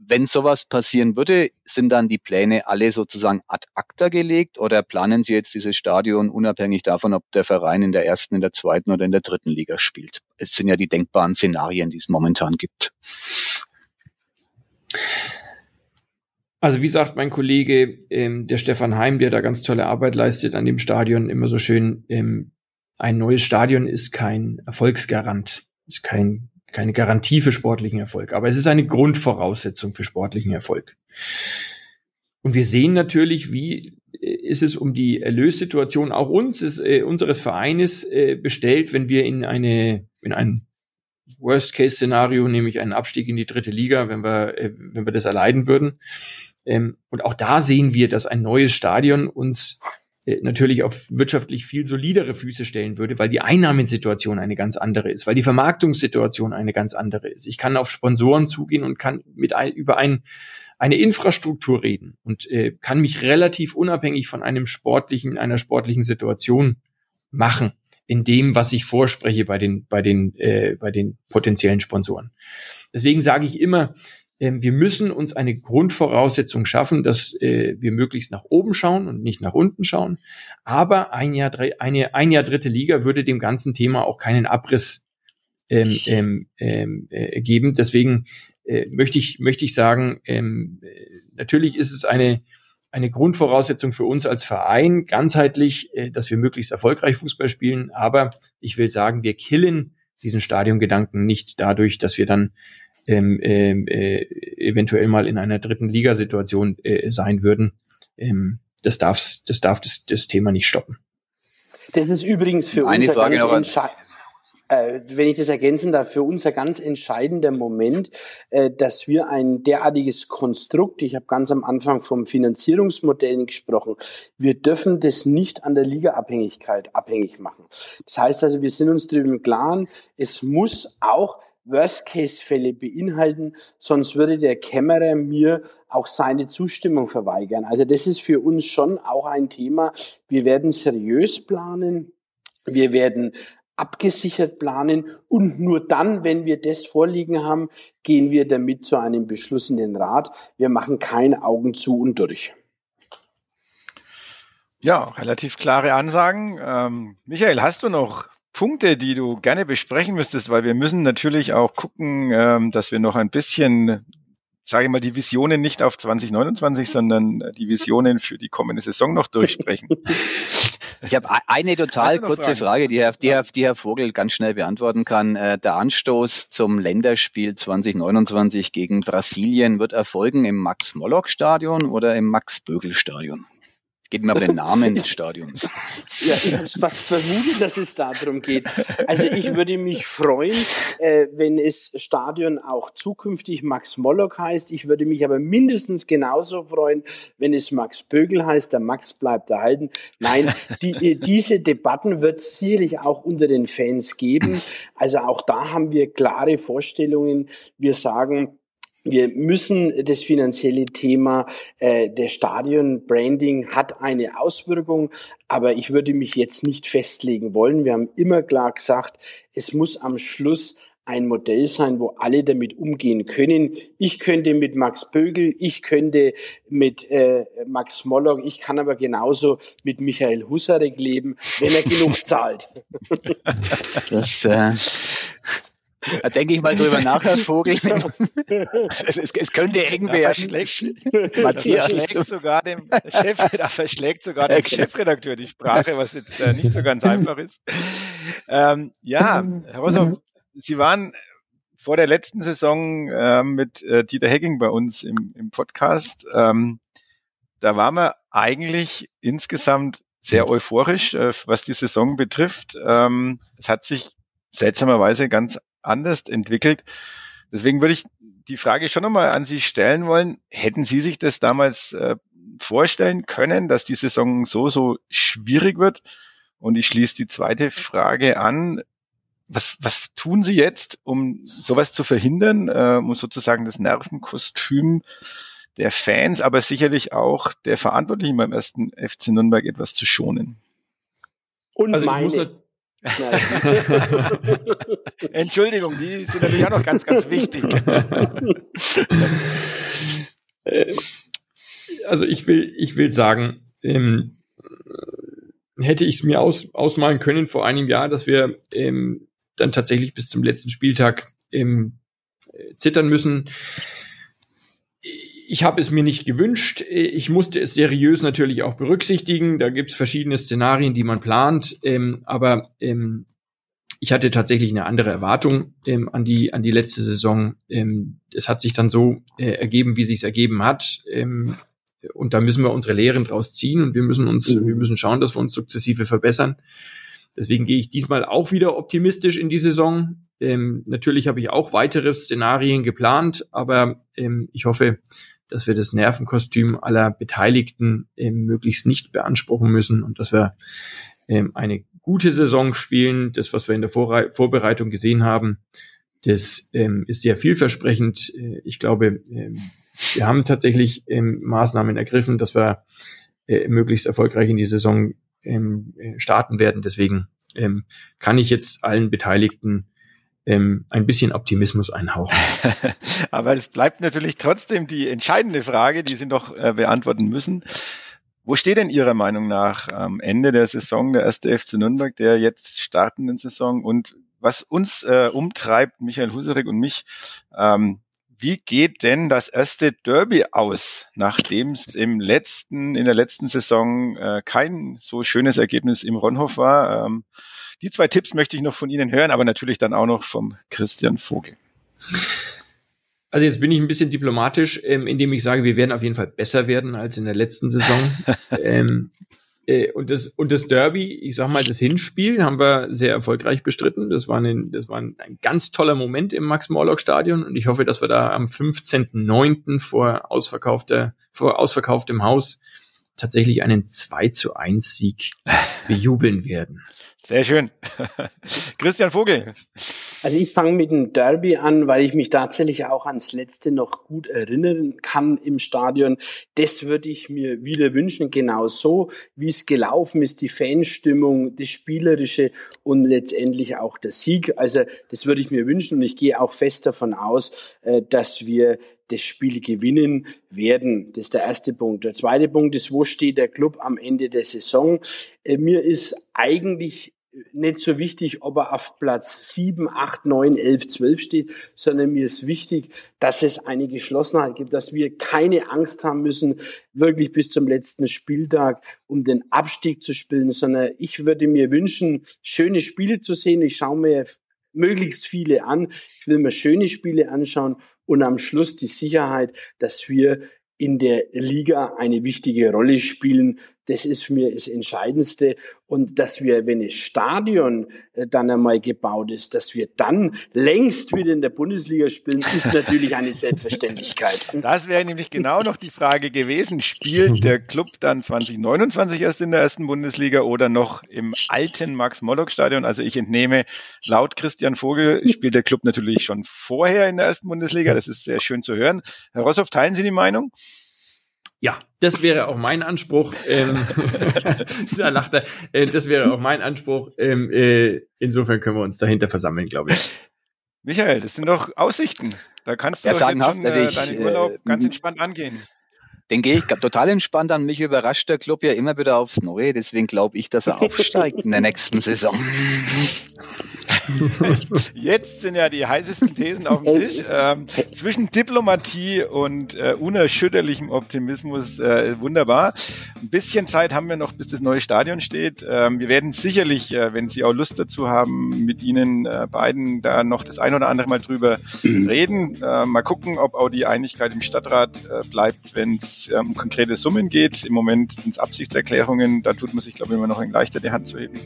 wenn sowas passieren würde, sind dann die Pläne alle sozusagen ad acta gelegt oder planen Sie jetzt dieses Stadion unabhängig davon, ob der Verein in der ersten, in der zweiten oder in der dritten Liga spielt? Es sind ja die denkbaren Szenarien, die es momentan gibt. Also wie sagt mein Kollege, ähm, der Stefan Heim, der da ganz tolle Arbeit leistet an dem Stadion, immer so schön, ähm, ein neues Stadion ist kein Erfolgsgarant, ist kein, keine Garantie für sportlichen Erfolg, aber es ist eine Grundvoraussetzung für sportlichen Erfolg. Und wir sehen natürlich, wie äh, ist es um die Erlössituation auch uns, ist, äh, unseres Vereines äh, bestellt, wenn wir in eine, in ein Worst-Case-Szenario, nämlich einen Abstieg in die dritte Liga, wenn wir, äh, wenn wir das erleiden würden. Ähm, und auch da sehen wir, dass ein neues Stadion uns äh, natürlich auf wirtschaftlich viel solidere Füße stellen würde, weil die Einnahmensituation eine ganz andere ist, weil die Vermarktungssituation eine ganz andere ist. Ich kann auf Sponsoren zugehen und kann mit ein, über ein, eine Infrastruktur reden und äh, kann mich relativ unabhängig von einem sportlichen, einer sportlichen Situation machen in dem, was ich vorspreche bei den, bei den, äh, bei den potenziellen Sponsoren. Deswegen sage ich immer, wir müssen uns eine Grundvoraussetzung schaffen, dass äh, wir möglichst nach oben schauen und nicht nach unten schauen. Aber ein Jahr, eine, ein Jahr dritte Liga würde dem ganzen Thema auch keinen Abriss ähm, ähm, ähm, äh, geben. Deswegen äh, möchte ich möchte ich sagen, ähm, natürlich ist es eine eine Grundvoraussetzung für uns als Verein ganzheitlich, äh, dass wir möglichst erfolgreich Fußball spielen. Aber ich will sagen, wir killen diesen Stadiongedanken nicht dadurch, dass wir dann ähm, ähm, äh, eventuell mal in einer dritten Ligasituation äh, sein würden. Ähm, das darf, das, darf das, das Thema nicht stoppen. Das ist übrigens für Eine uns Frage ganz entscheidend äh, wenn ich das ergänzen darf, für uns ein ganz entscheidender Moment, äh, dass wir ein derartiges Konstrukt, ich habe ganz am Anfang vom Finanzierungsmodell gesprochen, wir dürfen das nicht an der Ligaabhängigkeit abhängig machen. Das heißt also, wir sind uns darüber im Klaren, es muss auch Worst-Case-Fälle beinhalten, sonst würde der Kämmerer mir auch seine Zustimmung verweigern. Also das ist für uns schon auch ein Thema. Wir werden seriös planen. Wir werden abgesichert planen und nur dann, wenn wir das vorliegen haben, gehen wir damit zu einem Beschluss in den Rat. Wir machen kein Augen zu und durch. Ja, relativ klare Ansagen. Ähm, Michael, hast du noch Punkte, die du gerne besprechen müsstest, weil wir müssen natürlich auch gucken, ähm, dass wir noch ein bisschen, sage ich mal, die Visionen nicht auf 2029, sondern die Visionen für die kommende Saison noch durchsprechen. Ich habe eine total kurze Fragen? Frage, die Herr, die, Herr, die Herr Vogel ganz schnell beantworten kann. Äh, der Anstoß zum Länderspiel 2029 gegen Brasilien wird erfolgen im Max-Mollock-Stadion oder im Max-Bögel-Stadion? Geht mir aber den Namen des Stadions. Ja, ich habe was vermutet, dass es darum geht. Also ich würde mich freuen, äh, wenn es Stadion auch zukünftig Max Mollock heißt. Ich würde mich aber mindestens genauso freuen, wenn es Max Bögel heißt. Der Max bleibt erhalten. Nein, die, äh, diese Debatten wird es sicherlich auch unter den Fans geben. Also auch da haben wir klare Vorstellungen. Wir sagen, wir müssen das finanzielle Thema äh, der Stadion-Branding hat eine Auswirkung, aber ich würde mich jetzt nicht festlegen wollen. Wir haben immer klar gesagt, es muss am Schluss ein Modell sein, wo alle damit umgehen können. Ich könnte mit Max Bögel, ich könnte mit äh, Max Mollock, ich kann aber genauso mit Michael Husarek leben, wenn er genug zahlt. Das, äh, Da denke ich mal drüber nach, Herr Vogel. es, es, es könnte eng werden. Matthias verschlägt sogar dem Chef, da verschlägt sogar dem Chefredakteur die Sprache, was jetzt äh, nicht so ganz einfach ist. Ähm, ja, Herr Rossow, Sie waren vor der letzten Saison äh, mit äh, Dieter Hecking bei uns im, im Podcast. Ähm, da waren wir eigentlich insgesamt sehr euphorisch, äh, was die Saison betrifft. Ähm, es hat sich seltsamerweise ganz anders entwickelt. Deswegen würde ich die Frage schon nochmal an Sie stellen wollen. Hätten Sie sich das damals äh, vorstellen können, dass die Saison so, so schwierig wird? Und ich schließe die zweite Frage an was, was tun Sie jetzt, um sowas zu verhindern, äh, um sozusagen das Nervenkostüm der Fans, aber sicherlich auch der Verantwortlichen beim ersten FC Nürnberg etwas zu schonen? Und also meine. Entschuldigung, die sind natürlich auch noch ganz, ganz wichtig. Äh, also ich will, ich will sagen, ähm, hätte ich es mir aus, ausmalen können vor einem Jahr, dass wir ähm, dann tatsächlich bis zum letzten Spieltag ähm, zittern müssen. Ich habe es mir nicht gewünscht. Ich musste es seriös natürlich auch berücksichtigen. Da gibt es verschiedene Szenarien, die man plant. Ähm, aber ähm, ich hatte tatsächlich eine andere Erwartung ähm, an die an die letzte Saison. Ähm, es hat sich dann so äh, ergeben, wie sich es ergeben hat. Ähm, und da müssen wir unsere Lehren draus ziehen und wir müssen uns, mhm. wir müssen schauen, dass wir uns sukzessive verbessern. Deswegen gehe ich diesmal auch wieder optimistisch in die Saison. Ähm, natürlich habe ich auch weitere Szenarien geplant, aber ähm, ich hoffe, dass wir das Nervenkostüm aller Beteiligten ähm, möglichst nicht beanspruchen müssen und dass wir ähm, eine gute Saison spielen. Das, was wir in der Vorre Vorbereitung gesehen haben, das ähm, ist sehr vielversprechend. Äh, ich glaube, ähm, wir haben tatsächlich ähm, Maßnahmen ergriffen, dass wir äh, möglichst erfolgreich in die Saison ähm, äh, starten werden. Deswegen ähm, kann ich jetzt allen Beteiligten ähm, ein bisschen Optimismus einhauchen. Aber es bleibt natürlich trotzdem die entscheidende Frage, die Sie noch äh, beantworten müssen. Wo steht denn Ihrer Meinung nach am Ende der Saison der erste FC Nürnberg, der jetzt startenden Saison? Und was uns äh, umtreibt, Michael Husarek und mich, ähm, wie geht denn das erste Derby aus, nachdem es im letzten, in der letzten Saison äh, kein so schönes Ergebnis im Ronhof war? Ähm, die zwei Tipps möchte ich noch von Ihnen hören, aber natürlich dann auch noch vom Christian Vogel. Also jetzt bin ich ein bisschen diplomatisch, ähm, indem ich sage, wir werden auf jeden Fall besser werden als in der letzten Saison. ähm, äh, und, das, und das Derby, ich sag mal, das Hinspiel haben wir sehr erfolgreich bestritten. Das war, ein, das war ein, ein ganz toller Moment im Max-Morlock-Stadion und ich hoffe, dass wir da am 15.09. vor ausverkaufter, vor ausverkauftem Haus tatsächlich einen 2 zu 1 Sieg bejubeln werden. Sehr schön. Christian Vogel. Also ich fange mit dem Derby an, weil ich mich tatsächlich auch ans letzte noch gut erinnern kann im Stadion. Das würde ich mir wieder wünschen, genau so, wie es gelaufen ist, die Fanstimmung, das Spielerische und letztendlich auch der Sieg. Also das würde ich mir wünschen und ich gehe auch fest davon aus, äh, dass wir das Spiel gewinnen werden. Das ist der erste Punkt. Der zweite Punkt ist, wo steht der Club am Ende der Saison? Äh, mir ist eigentlich nicht so wichtig, ob er auf Platz 7, 8, 9, 11, 12 steht, sondern mir ist wichtig, dass es eine Geschlossenheit gibt, dass wir keine Angst haben müssen, wirklich bis zum letzten Spieltag um den Abstieg zu spielen, sondern ich würde mir wünschen, schöne Spiele zu sehen. Ich schaue mir möglichst viele an. Ich will mir schöne Spiele anschauen und am Schluss die Sicherheit, dass wir in der Liga eine wichtige Rolle spielen das ist für mich das Entscheidendste. Und dass wir, wenn das Stadion äh, dann einmal gebaut ist, dass wir dann längst wieder in der Bundesliga spielen, ist natürlich eine Selbstverständlichkeit. Das wäre nämlich genau noch die Frage gewesen. Spielt der Club dann 2029 erst in der ersten Bundesliga oder noch im alten Max-Mollock-Stadion? Also ich entnehme, laut Christian Vogel spielt der Club natürlich schon vorher in der ersten Bundesliga. Das ist sehr schön zu hören. Herr Rossoff, teilen Sie die Meinung? Ja, das wäre auch mein Anspruch. Ähm, da lacht er. Äh, das wäre auch mein Anspruch. Ähm, äh, insofern können wir uns dahinter versammeln, glaube ich. Michael, das sind doch Aussichten. Da kannst du ja, schon also äh, ich, deinen Urlaub äh, ganz entspannt angehen. Den gehe ich total entspannt an. Mich überrascht der Club ja immer wieder aufs Neue. Deswegen glaube ich, dass er aufsteigt in der nächsten Saison. Jetzt sind ja die heißesten Thesen auf dem Tisch. Ähm, zwischen Diplomatie und äh, unerschütterlichem Optimismus äh, wunderbar. Ein bisschen Zeit haben wir noch, bis das neue Stadion steht. Ähm, wir werden sicherlich, äh, wenn Sie auch Lust dazu haben, mit Ihnen äh, beiden da noch das ein oder andere Mal drüber mhm. reden. Äh, mal gucken, ob auch die Einigkeit im Stadtrat äh, bleibt, wenn es äh, um konkrete Summen geht. Im Moment sind es Absichtserklärungen. Da tut man sich, glaube ich, immer noch ein leichter die Hand zu heben.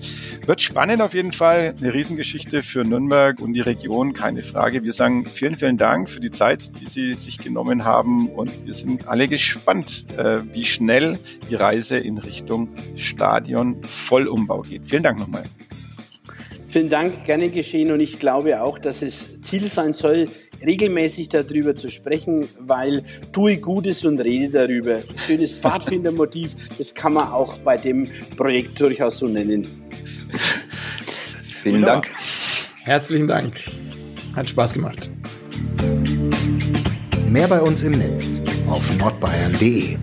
Wird spannend auf jeden Fall. Eine Riesengeschichte für Nürnberg und die Region, keine Frage. Wir sagen vielen, vielen Dank für die Zeit, die Sie sich genommen haben und wir sind alle gespannt, äh, wie schnell die Reise in Richtung Stadion Vollumbau geht. Vielen Dank nochmal. Vielen Dank, gerne geschehen und ich glaube auch, dass es Ziel sein soll, regelmäßig darüber zu sprechen, weil tue Gutes und rede darüber. Schönes Pfadfindermotiv, das kann man auch bei dem Projekt durchaus so nennen. Vielen Wunderbar. Dank. Herzlichen Dank. Hat Spaß gemacht. Mehr bei uns im Netz auf nordbayern.de.